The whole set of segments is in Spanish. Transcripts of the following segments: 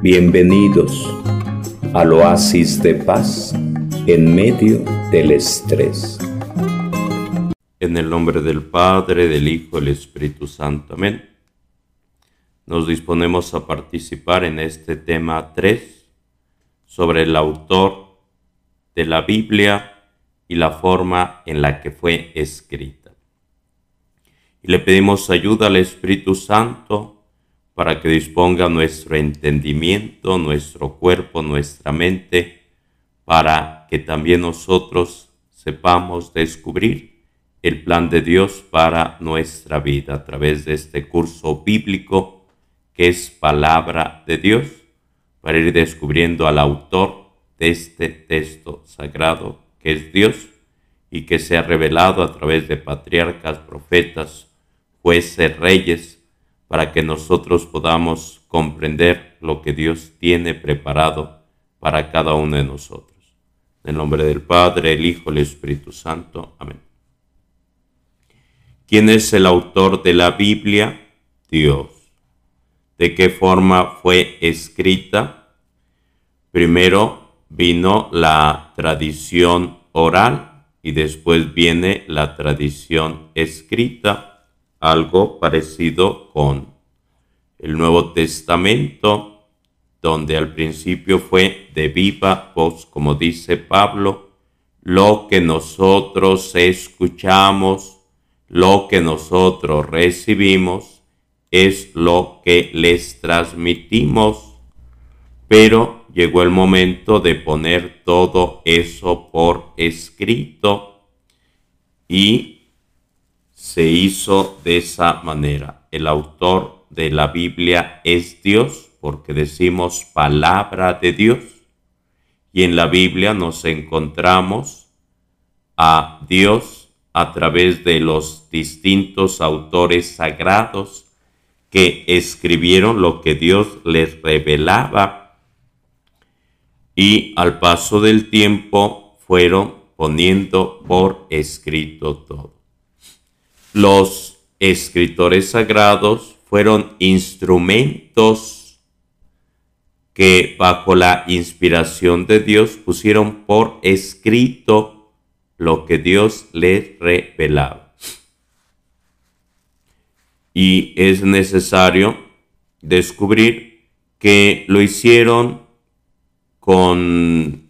Bienvenidos al oasis de paz en medio del estrés. En el nombre del Padre, del Hijo del Espíritu Santo. Amén. Nos disponemos a participar en este tema 3 sobre el autor de la Biblia y la forma en la que fue escrita. Y le pedimos ayuda al Espíritu Santo para que disponga nuestro entendimiento, nuestro cuerpo, nuestra mente, para que también nosotros sepamos descubrir el plan de Dios para nuestra vida a través de este curso bíblico que es palabra de Dios, para ir descubriendo al autor de este texto sagrado que es Dios y que se ha revelado a través de patriarcas, profetas, jueces, reyes, para que nosotros podamos comprender lo que Dios tiene preparado para cada uno de nosotros. En el nombre del Padre, el Hijo el Espíritu Santo. Amén. ¿Quién es el autor de la Biblia? Dios. ¿De qué forma fue escrita? Primero vino la tradición oral y después viene la tradición escrita algo parecido con el Nuevo Testamento, donde al principio fue de viva voz, como dice Pablo, lo que nosotros escuchamos, lo que nosotros recibimos, es lo que les transmitimos. Pero llegó el momento de poner todo eso por escrito y se hizo de esa manera. El autor de la Biblia es Dios porque decimos palabra de Dios. Y en la Biblia nos encontramos a Dios a través de los distintos autores sagrados que escribieron lo que Dios les revelaba y al paso del tiempo fueron poniendo por escrito todo. Los escritores sagrados fueron instrumentos que bajo la inspiración de Dios pusieron por escrito lo que Dios les revelaba. Y es necesario descubrir que lo hicieron con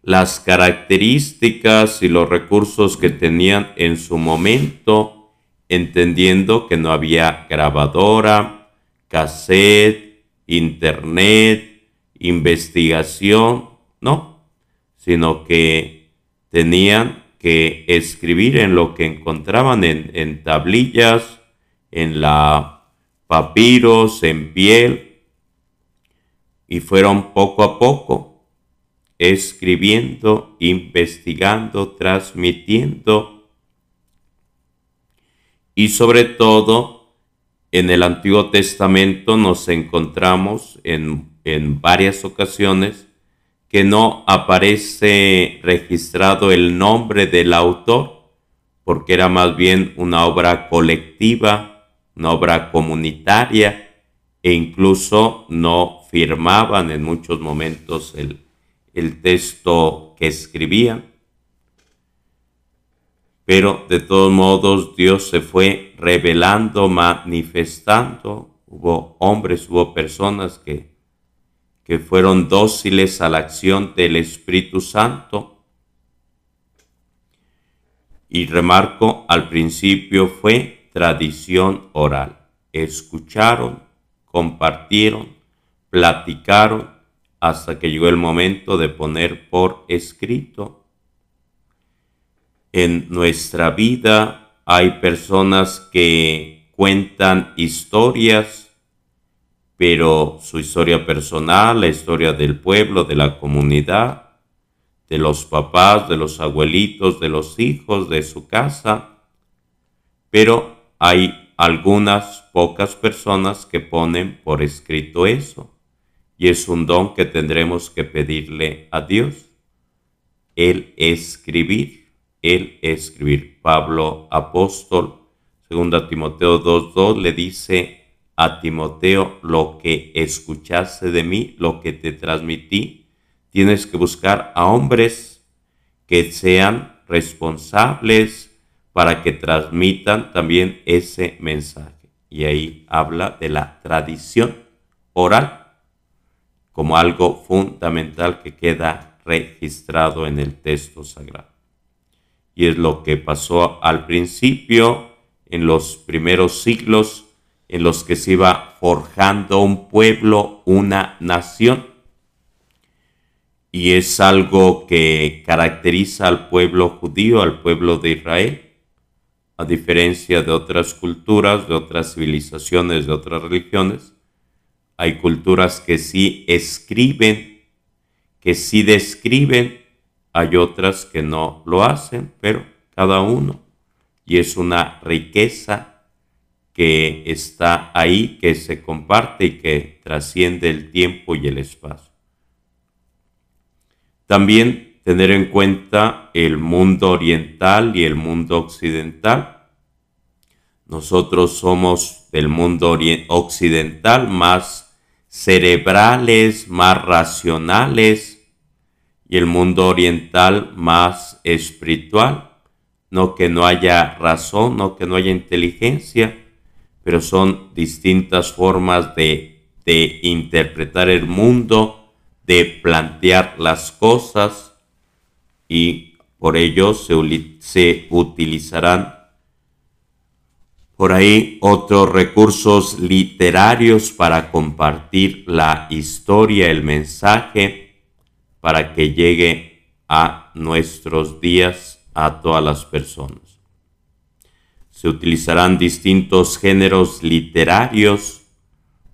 las características y los recursos que tenían en su momento entendiendo que no había grabadora, cassette, internet, investigación, no, sino que tenían que escribir en lo que encontraban en, tablillas, en la papiros, en piel, y fueron poco a poco escribiendo, investigando, transmitiendo y sobre todo, en el Antiguo Testamento nos encontramos en, en varias ocasiones que no aparece registrado el nombre del autor, porque era más bien una obra colectiva, una obra comunitaria, e incluso no firmaban en muchos momentos el, el texto que escribían pero de todos modos Dios se fue revelando, manifestando. Hubo hombres, hubo personas que, que fueron dóciles a la acción del Espíritu Santo. Y remarco, al principio fue tradición oral. Escucharon, compartieron, platicaron, hasta que llegó el momento de poner por escrito en nuestra vida hay personas que cuentan historias, pero su historia personal, la historia del pueblo, de la comunidad, de los papás, de los abuelitos, de los hijos, de su casa, pero hay algunas pocas personas que ponen por escrito eso, y es un don que tendremos que pedirle a Dios, el escribir el escribir. Pablo apóstol, 2 Timoteo 2.2, le dice a Timoteo lo que escuchaste de mí, lo que te transmití. Tienes que buscar a hombres que sean responsables para que transmitan también ese mensaje. Y ahí habla de la tradición oral como algo fundamental que queda registrado en el texto sagrado. Y es lo que pasó al principio, en los primeros siglos, en los que se iba forjando un pueblo, una nación. Y es algo que caracteriza al pueblo judío, al pueblo de Israel, a diferencia de otras culturas, de otras civilizaciones, de otras religiones. Hay culturas que sí escriben, que sí describen, hay otras que no lo hacen, pero cada uno. Y es una riqueza que está ahí, que se comparte y que trasciende el tiempo y el espacio. También tener en cuenta el mundo oriental y el mundo occidental. Nosotros somos del mundo occidental más cerebrales, más racionales y el mundo oriental más espiritual. No que no haya razón, no que no haya inteligencia, pero son distintas formas de, interpretar el mundo, de plantear las cosas y por ello se, se utilizarán por ahí otros recursos literarios para compartir la historia, el mensaje, para que llegue a nuestros días a todas las personas. Se utilizarán distintos géneros literarios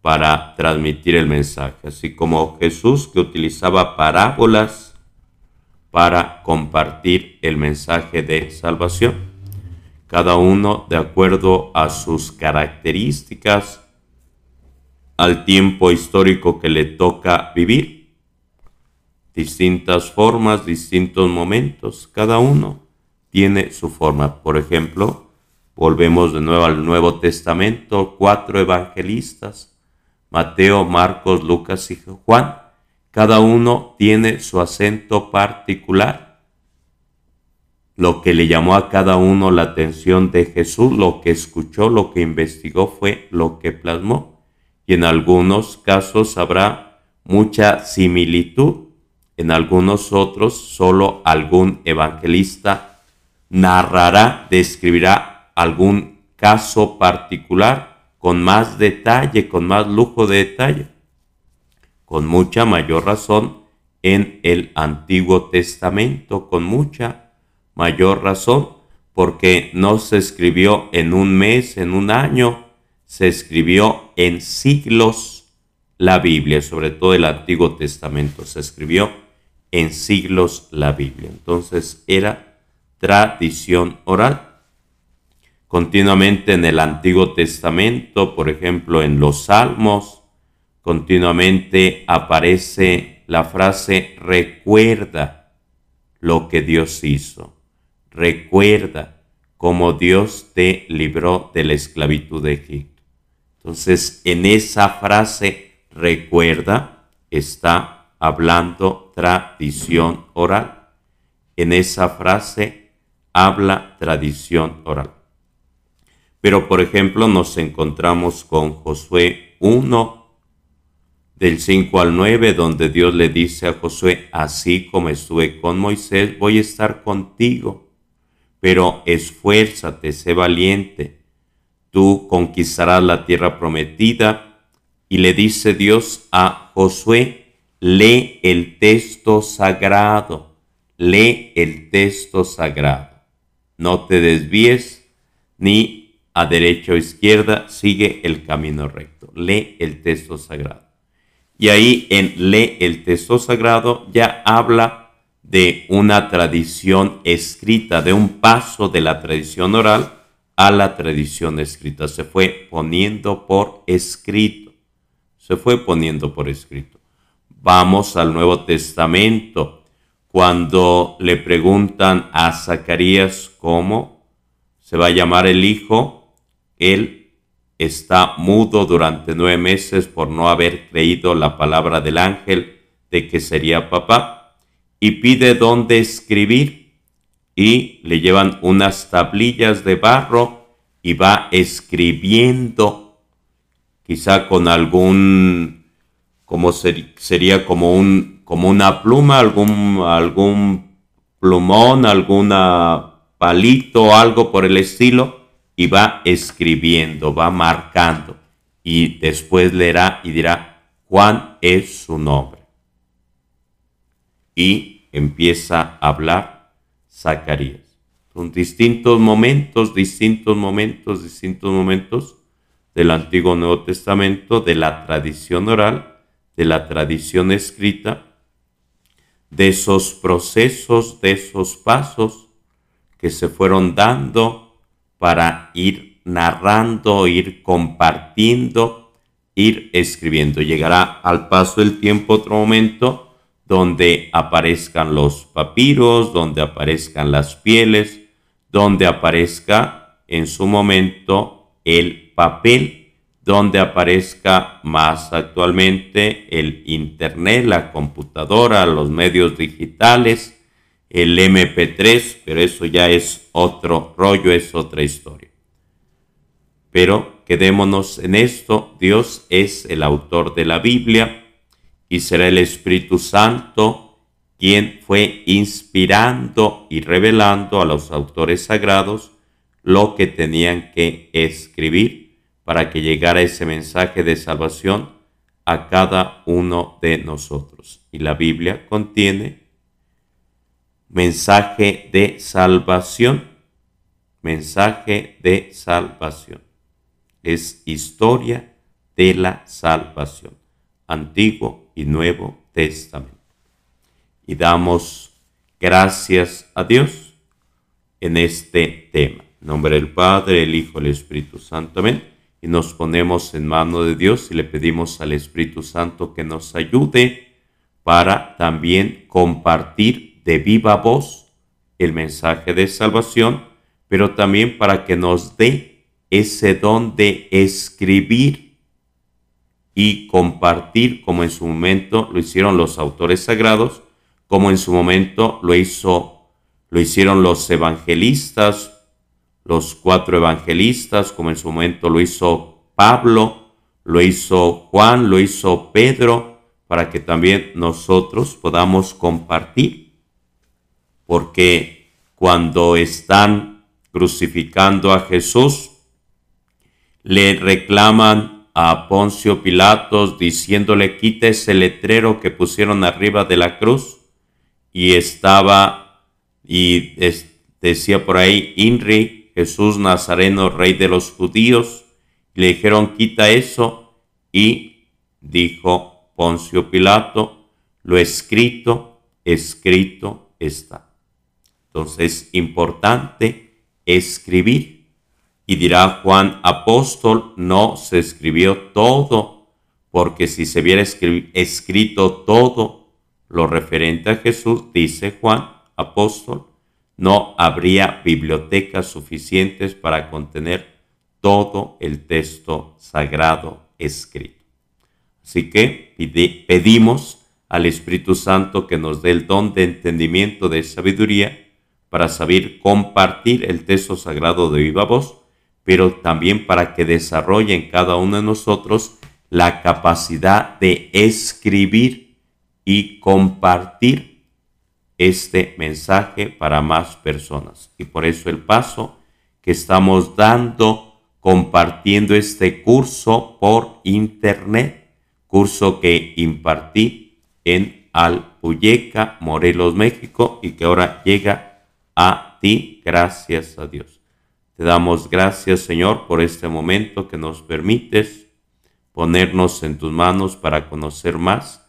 para transmitir el mensaje, así como Jesús que utilizaba parábolas para compartir el mensaje de salvación, cada uno de acuerdo a sus características, al tiempo histórico que le toca vivir, distintas formas, distintos momentos, cada uno tiene su forma. Por ejemplo, Volvemos de nuevo al Nuevo Testamento, cuatro evangelistas, Mateo, Marcos, Lucas y Juan. Cada uno tiene su acento particular. Lo que le llamó a cada uno la atención de Jesús, lo que escuchó, lo que investigó fue lo que plasmó. Y en algunos casos habrá mucha similitud, en algunos otros solo algún evangelista narrará, describirá algún caso particular con más detalle, con más lujo de detalle, con mucha mayor razón en el Antiguo Testamento, con mucha mayor razón, porque no se escribió en un mes, en un año, se escribió en siglos la Biblia, sobre todo el Antiguo Testamento, se escribió en siglos la Biblia. Entonces era tradición oral continuamente en el Antiguo Testamento, por ejemplo en los Salmos, continuamente aparece la frase recuerda lo que Dios hizo, recuerda cómo Dios te libró de la esclavitud de Egipto. Entonces, en esa frase recuerda está hablando tradición oral. En esa frase habla tradición oral. Pero, por ejemplo, nos encontramos con Josué 1, del 5 al 9, donde Dios le dice a Josué, así como estuve con Moisés, voy a estar contigo, pero esfuérzate, sé valiente, tú conquistarás la tierra prometida. Y le dice Dios a Josué, lee el texto sagrado, lee el texto sagrado, no te desvíes ni a derecha o izquierda, sigue el camino recto. Lee el texto sagrado. Y ahí en lee el texto sagrado ya habla de una tradición escrita, de un paso de la tradición oral a la tradición escrita. Se fue poniendo por escrito. Se fue poniendo por escrito. Vamos al Nuevo Testamento. Cuando le preguntan a Zacarías cómo se va a llamar el hijo, él está mudo durante nueve meses por no haber creído la palabra del ángel de que sería papá y pide dónde escribir y le llevan unas tablillas de barro y va escribiendo quizá con algún como sería como un como una pluma algún algún plumón alguna palito algo por el estilo y va escribiendo va marcando y después leerá y dirá Juan es su nombre y empieza a hablar Zacarías. Son distintos momentos, distintos momentos, distintos momentos del Antiguo Nuevo Testamento, de la tradición oral, de la tradición escrita, de esos procesos, de esos pasos que se fueron dando para ir narrando, ir compartiendo, ir escribiendo. Llegará al paso del tiempo otro momento donde aparezcan los papiros, donde aparezcan las pieles, donde aparezca en su momento el papel, donde aparezca más actualmente el Internet, la computadora, los medios digitales, el MP3, pero eso ya es otro rollo, es otra historia. Pero quedémonos en esto, Dios es el autor de la Biblia, y será el Espíritu Santo quien fue inspirando y revelando a los autores sagrados lo que tenían que escribir para que llegara ese mensaje de salvación a cada uno de nosotros. Y la Biblia contiene mensaje de salvación, mensaje de salvación. Es historia de la salvación. Antiguo y Nuevo Testamento. Y damos gracias a Dios en este tema. En nombre del Padre, el Hijo, el Espíritu Santo. Amén. Y nos ponemos en mano de Dios y le pedimos al Espíritu Santo que nos ayude para también compartir de viva voz el mensaje de salvación, pero también para que nos dé ese don de escribir y compartir como en su momento lo hicieron los autores sagrados, como en su momento lo hizo lo hicieron los evangelistas, los cuatro evangelistas, como en su momento lo hizo Pablo, lo hizo Juan, lo hizo Pedro, para que también nosotros podamos compartir. Porque cuando están crucificando a Jesús, le reclaman a Poncio Pilatos diciéndole quita ese letrero que pusieron arriba de la cruz y estaba y decía por ahí Inri Jesús Nazareno rey de los judíos le dijeron quita eso y dijo Poncio Pilato lo escrito escrito está entonces importante escribir. Y dirá Juan apóstol, no se escribió todo, porque si se hubiera escrito todo lo referente a Jesús, dice Juan apóstol, no habría bibliotecas suficientes para contener todo el texto sagrado escrito. Así que pedimos al Espíritu Santo que nos dé el don de entendimiento de sabiduría para saber compartir el texto sagrado de viva voz pero también para que desarrolle en cada uno de nosotros la capacidad de escribir y compartir este mensaje para más personas. Y por eso el paso que estamos dando compartiendo este curso por internet, curso que impartí en Alpuyeca, Morelos, México, y que ahora llega a ti, gracias a Dios. Te damos gracias, Señor, por este momento que nos permites ponernos en tus manos para conocer más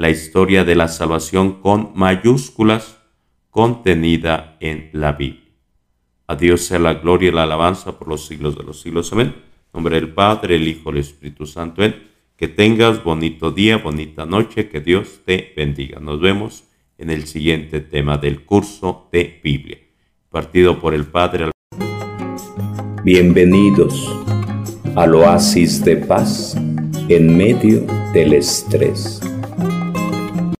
la historia de la salvación con mayúsculas contenida en la Biblia. A Dios sea la gloria y la alabanza por los siglos de los siglos. Amén. En nombre del Padre, el Hijo, el Espíritu Santo. Amén. Que tengas bonito día, bonita noche, que Dios te bendiga. Nos vemos en el siguiente tema del curso de Biblia, partido por el Padre. Bienvenidos. al oasis de paz en medio del estrés.